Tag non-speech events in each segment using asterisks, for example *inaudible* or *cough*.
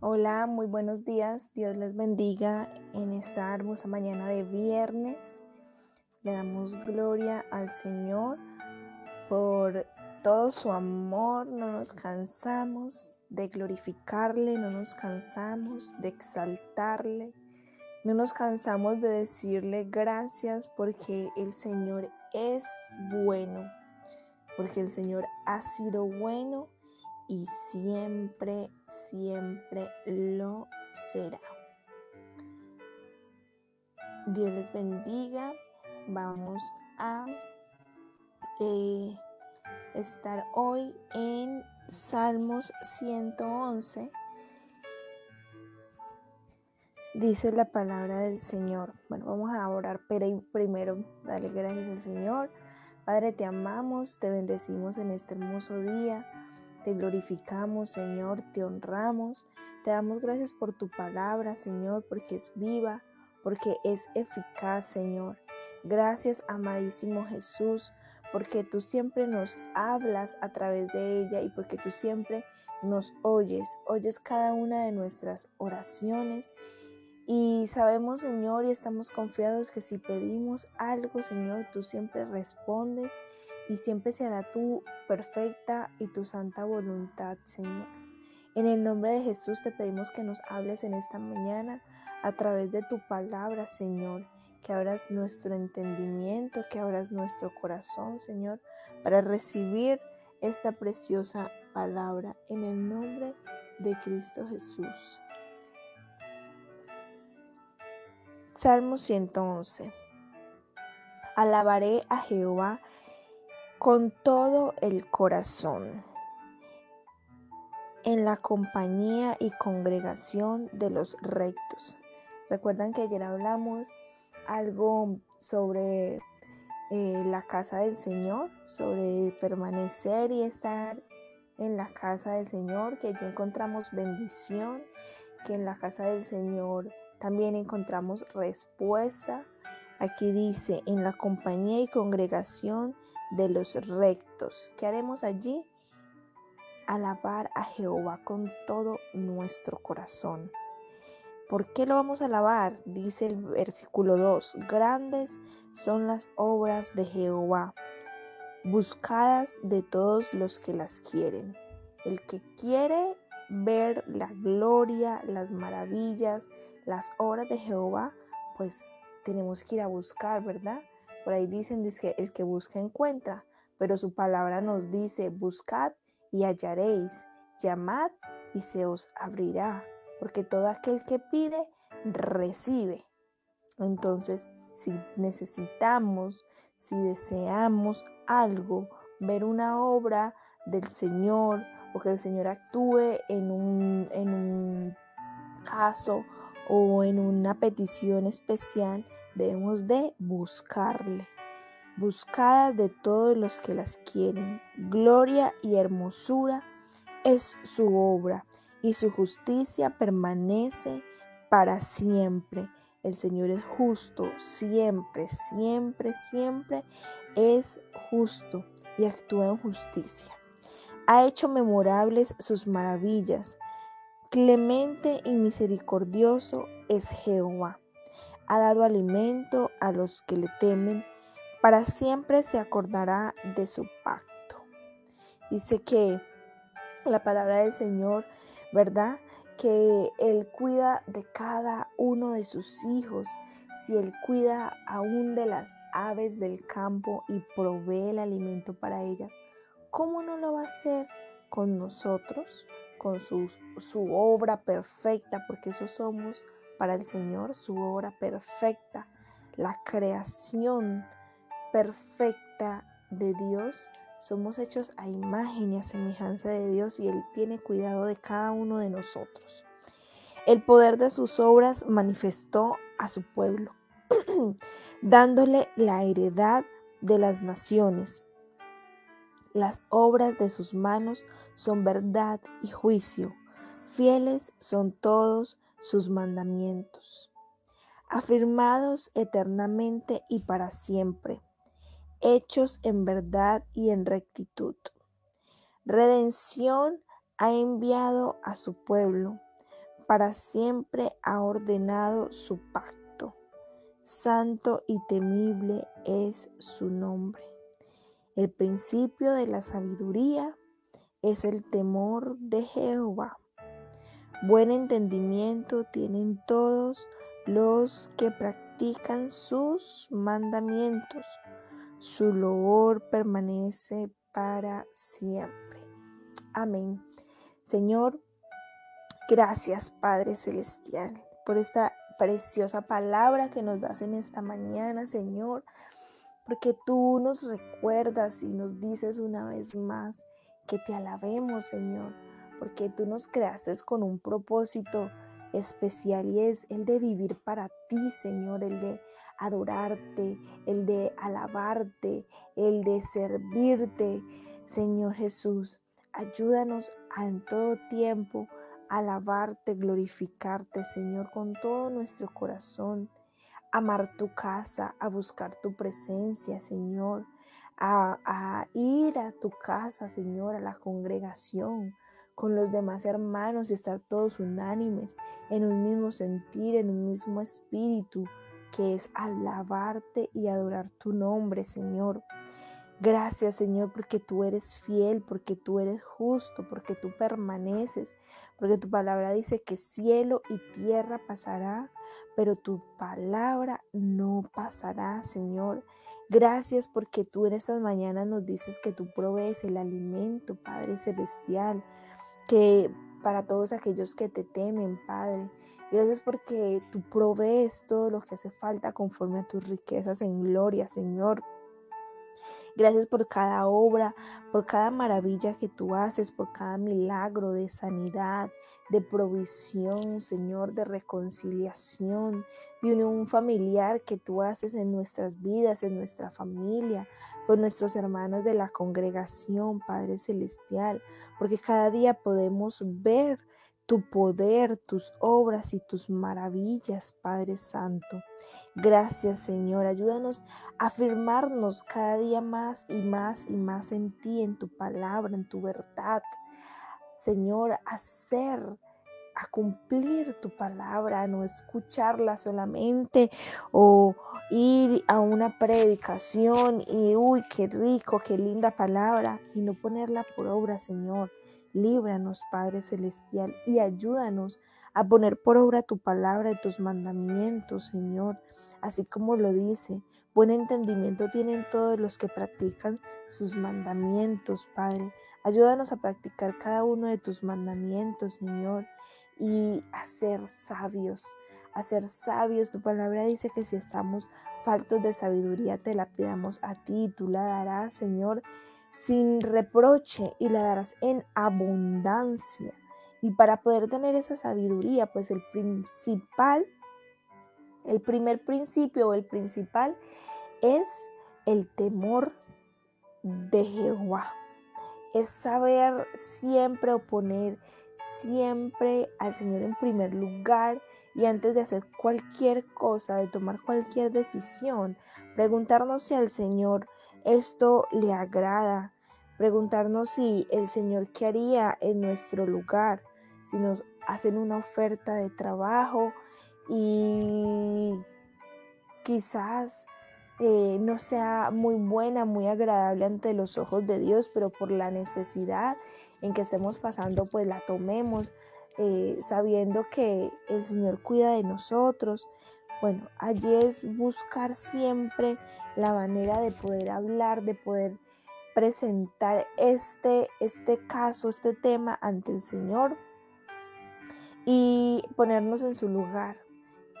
Hola, muy buenos días. Dios les bendiga en esta hermosa mañana de viernes. Le damos gloria al Señor por todo su amor. No nos cansamos de glorificarle, no nos cansamos de exaltarle. No nos cansamos de decirle gracias porque el Señor es bueno, porque el Señor ha sido bueno y siempre, siempre lo será. Dios les bendiga. Vamos a eh, estar hoy en Salmos 111. Dice la palabra del Señor. Bueno, vamos a orar, pero primero darle gracias al Señor. Padre, te amamos, te bendecimos en este hermoso día. Te glorificamos, Señor, te honramos. Te damos gracias por tu palabra, Señor, porque es viva, porque es eficaz, Señor. Gracias, amadísimo Jesús, porque tú siempre nos hablas a través de ella y porque tú siempre nos oyes, oyes cada una de nuestras oraciones. Y sabemos, Señor, y estamos confiados que si pedimos algo, Señor, tú siempre respondes y siempre se hará tu perfecta y tu santa voluntad, Señor. En el nombre de Jesús te pedimos que nos hables en esta mañana a través de tu palabra, Señor, que abras nuestro entendimiento, que abras nuestro corazón, Señor, para recibir esta preciosa palabra en el nombre de Cristo Jesús. Salmo 111. Alabaré a Jehová con todo el corazón, en la compañía y congregación de los rectos. Recuerdan que ayer hablamos algo sobre eh, la casa del Señor, sobre permanecer y estar en la casa del Señor, que allí encontramos bendición, que en la casa del Señor también encontramos respuesta. Aquí dice, en la compañía y congregación de los rectos. ¿Qué haremos allí? Alabar a Jehová con todo nuestro corazón. ¿Por qué lo vamos a alabar? Dice el versículo 2. Grandes son las obras de Jehová, buscadas de todos los que las quieren. El que quiere ver la gloria, las maravillas, las obras de Jehová, pues tenemos que ir a buscar, ¿verdad? Por ahí dicen que el que busca encuentra, pero su palabra nos dice, buscad y hallaréis, llamad y se os abrirá, porque todo aquel que pide, recibe. Entonces, si necesitamos, si deseamos algo, ver una obra del Señor o que el Señor actúe en un, en un caso o en una petición especial, debemos de buscarle. Buscada de todos los que las quieren. Gloria y hermosura es su obra y su justicia permanece para siempre. El Señor es justo, siempre, siempre, siempre es justo y actúa en justicia. Ha hecho memorables sus maravillas. Clemente y misericordioso es Jehová ha dado alimento a los que le temen, para siempre se acordará de su pacto. Dice que la palabra del Señor, ¿verdad? Que Él cuida de cada uno de sus hijos. Si Él cuida aún de las aves del campo y provee el alimento para ellas, ¿cómo no lo va a hacer con nosotros? Con su, su obra perfecta, porque eso somos para el Señor su obra perfecta, la creación perfecta de Dios. Somos hechos a imagen y a semejanza de Dios y Él tiene cuidado de cada uno de nosotros. El poder de sus obras manifestó a su pueblo, *clears throat* dándole la heredad de las naciones. Las obras de sus manos son verdad y juicio. Fieles son todos sus mandamientos, afirmados eternamente y para siempre, hechos en verdad y en rectitud. Redención ha enviado a su pueblo para siempre ha ordenado su pacto. Santo y temible es su nombre. El principio de la sabiduría es el temor de Jehová. Buen entendimiento tienen todos los que practican sus mandamientos. Su loor permanece para siempre. Amén. Señor, gracias Padre Celestial por esta preciosa palabra que nos das en esta mañana, Señor, porque tú nos recuerdas y nos dices una vez más que te alabemos, Señor, porque tú nos creaste con un propósito especial y es el de vivir para ti, Señor, el de adorarte, el de alabarte, el de servirte, Señor Jesús. Ayúdanos en todo tiempo alabarte, glorificarte, Señor, con todo nuestro corazón, amar tu casa, a buscar tu presencia, Señor, a ir a tu casa, Señor, a la congregación, con los demás hermanos y estar todos unánimes en un mismo sentir, en un mismo espíritu, que es alabarte y adorar tu nombre, Señor. Gracias, Señor, porque tú eres fiel, porque tú eres justo, porque tú permaneces, porque tu palabra dice que cielo y tierra pasará, pero tu palabra no pasará, Señor. Gracias porque tú en estas mañanas nos dices que tú provees el alimento, Padre Celestial que para todos aquellos que te temen, Padre. Gracias porque tú provees todo lo que hace falta conforme a tus riquezas en gloria, Señor. Gracias por cada obra, por cada maravilla que tú haces, por cada milagro de sanidad, de provisión, Señor, de reconciliación, de unión familiar que tú haces en nuestras vidas, en nuestra familia, con nuestros hermanos de la congregación, Padre Celestial, porque cada día podemos ver tu poder, tus obras y tus maravillas, Padre Santo. Gracias, Señor. Ayúdanos afirmarnos cada día más y más y más en ti, en tu palabra, en tu verdad. Señor, hacer, a cumplir tu palabra, no escucharla solamente o ir a una predicación y, uy, qué rico, qué linda palabra, y no ponerla por obra, Señor. Líbranos, Padre Celestial, y ayúdanos a poner por obra tu palabra y tus mandamientos, Señor, así como lo dice. Buen entendimiento tienen todos los que practican sus mandamientos, Padre. Ayúdanos a practicar cada uno de tus mandamientos, Señor, y a ser sabios, a ser sabios. Tu palabra dice que si estamos faltos de sabiduría, te la pidamos a ti tú la darás, Señor, sin reproche y la darás en abundancia. Y para poder tener esa sabiduría, pues el principal, el primer principio o el principal es el temor de Jehová. Es saber siempre oponer siempre al Señor en primer lugar y antes de hacer cualquier cosa, de tomar cualquier decisión, preguntarnos si al Señor esto le agrada, preguntarnos si el Señor qué haría en nuestro lugar, si nos hacen una oferta de trabajo y quizás eh, no sea muy buena, muy agradable ante los ojos de Dios, pero por la necesidad en que estemos pasando, pues la tomemos, eh, sabiendo que el Señor cuida de nosotros. Bueno, allí es buscar siempre la manera de poder hablar, de poder presentar este, este caso, este tema ante el Señor y ponernos en su lugar,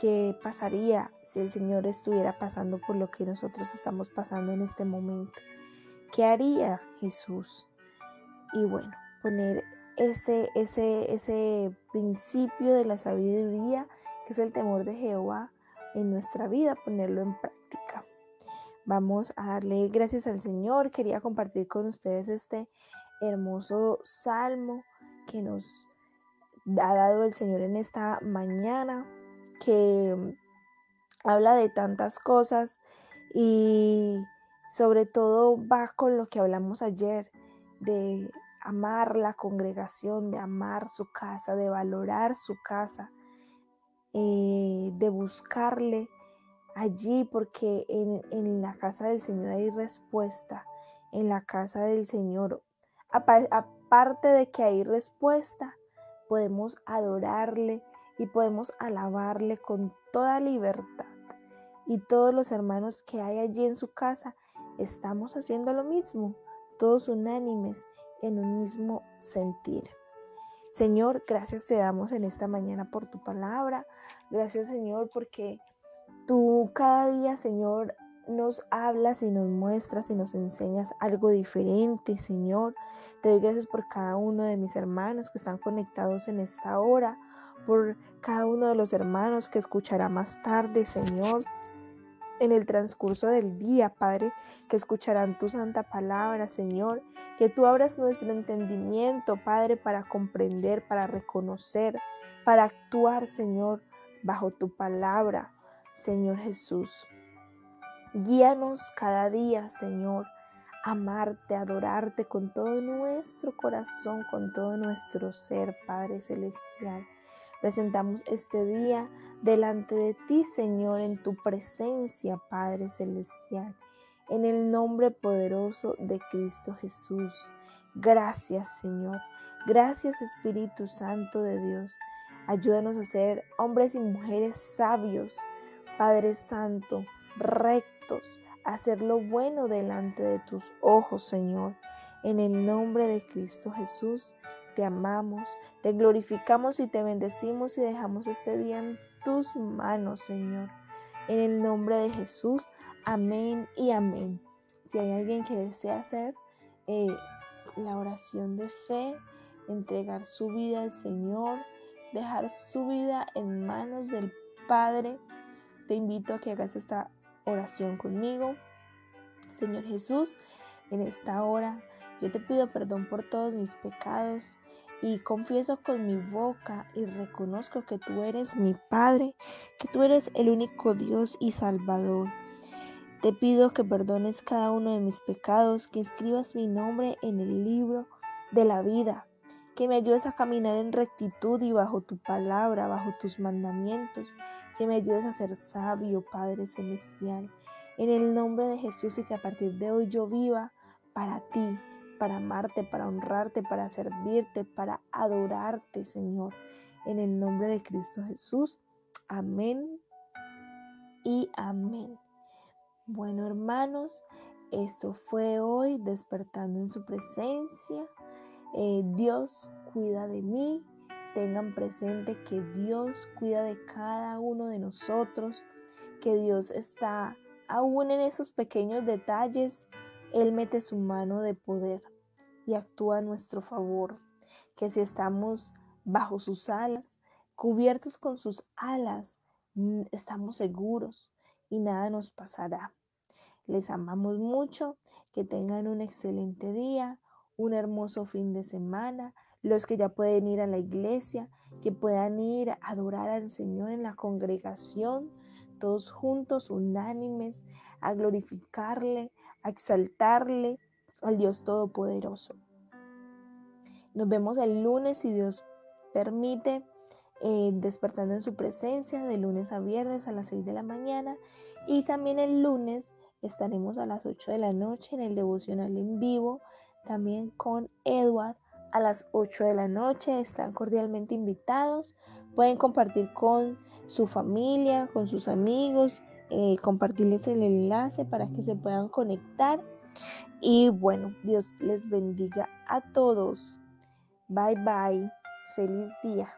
¿Qué pasaría si el Señor estuviera pasando por lo que nosotros estamos pasando en este momento? ¿Qué haría Jesús? Y bueno, poner ese, ese, ese principio de la sabiduría, que es el temor de Jehová, en nuestra vida, ponerlo en práctica. Vamos a darle gracias al Señor. Quería compartir con ustedes este hermoso salmo que nos ha dado el Señor en esta mañana que habla de tantas cosas y sobre todo va con lo que hablamos ayer, de amar la congregación, de amar su casa, de valorar su casa, eh, de buscarle allí, porque en, la casa del Señor hay respuesta, en la casa del Señor. Aparte de que hay respuesta, podemos adorarle y podemos alabarle con toda libertad. Y todos los hermanos que hay allí en su casa estamos haciendo lo mismo, todos unánimes en un mismo sentir. Señor, gracias te damos en esta mañana por tu palabra. Gracias Señor porque tú cada día, Señor, nos hablas y nos muestras y nos enseñas algo diferente, Señor. Te doy gracias por cada uno de mis hermanos que están conectados en esta hora, por cada uno de los hermanos que escuchará más tarde, Señor en el transcurso del día, Padre, que escucharán tu santa palabra, Señor, que tú abras nuestro entendimiento, Padre, para comprender, para reconocer, para actuar, Señor, bajo tu palabra, Señor Jesús. Guíanos cada día, Señor, amarte, adorarte con todo nuestro corazón, con todo nuestro ser, Padre Celestial. Presentamos este día delante de ti, Señor, en tu presencia, Padre Celestial, en el nombre poderoso de Cristo Jesús. Gracias, Señor. Gracias, Espíritu Santo de Dios. Ayúdanos a ser hombres y mujeres sabios, Padre Santo, rectos, a hacer lo bueno delante de tus ojos, Señor. En el nombre de Cristo Jesús te amamos, te glorificamos y te bendecimos y dejamos este día en tus manos, Señor. En el nombre de Jesús, amén y amén. Si hay alguien que desea hacer eh, la oración de fe, entregar su vida al Señor, dejar su vida en manos del Padre, te invito a que hagas esta oración conmigo. Señor Jesús, en esta hora yo te pido perdón por todos mis pecados y confieso con mi boca y reconozco que tú eres mi Padre, que tú eres el único Dios y Salvador. Te pido que perdones cada uno de mis pecados, que escribas mi nombre en el libro de la vida, que me ayudes a caminar en rectitud y bajo tu palabra, bajo tus mandamientos, que me ayudes a ser sabio, Padre Celestial. En el nombre de Jesús y que a partir de hoy yo viva para ti, para amarte, para honrarte, para servirte, para adorarte, Señor. En el nombre de Cristo Jesús. Amén y amén. Bueno, hermanos, esto fue hoy despertando en su presencia. Eh, Dios cuida de mí. Tengan presente que Dios cuida de cada uno de nosotros, que Dios está aún en esos pequeños detalles. Él mete su mano de poder y actúa a nuestro favor, que si estamos bajo sus alas, cubiertos con sus alas, estamos seguros y nada nos pasará. Les amamos mucho, que tengan un excelente día, un hermoso fin de semana, los que ya pueden ir a la iglesia, que puedan ir a adorar al Señor en la congregación, todos juntos, unánimes, a glorificarle, a exaltarle al Dios Todopoderoso. Nos vemos el lunes si Dios permite, eh, despertando en su presencia de lunes a viernes a las 6 de la mañana y también el lunes estaremos a las 8 de la noche en el devocional en vivo, también con Edward a las 8 de la noche. Están cordialmente invitados. Pueden compartir con su familia, con sus amigos, eh, compartirles el enlace para que se puedan conectar y bueno, Dios les bendiga a todos. Bye bye. Feliz día.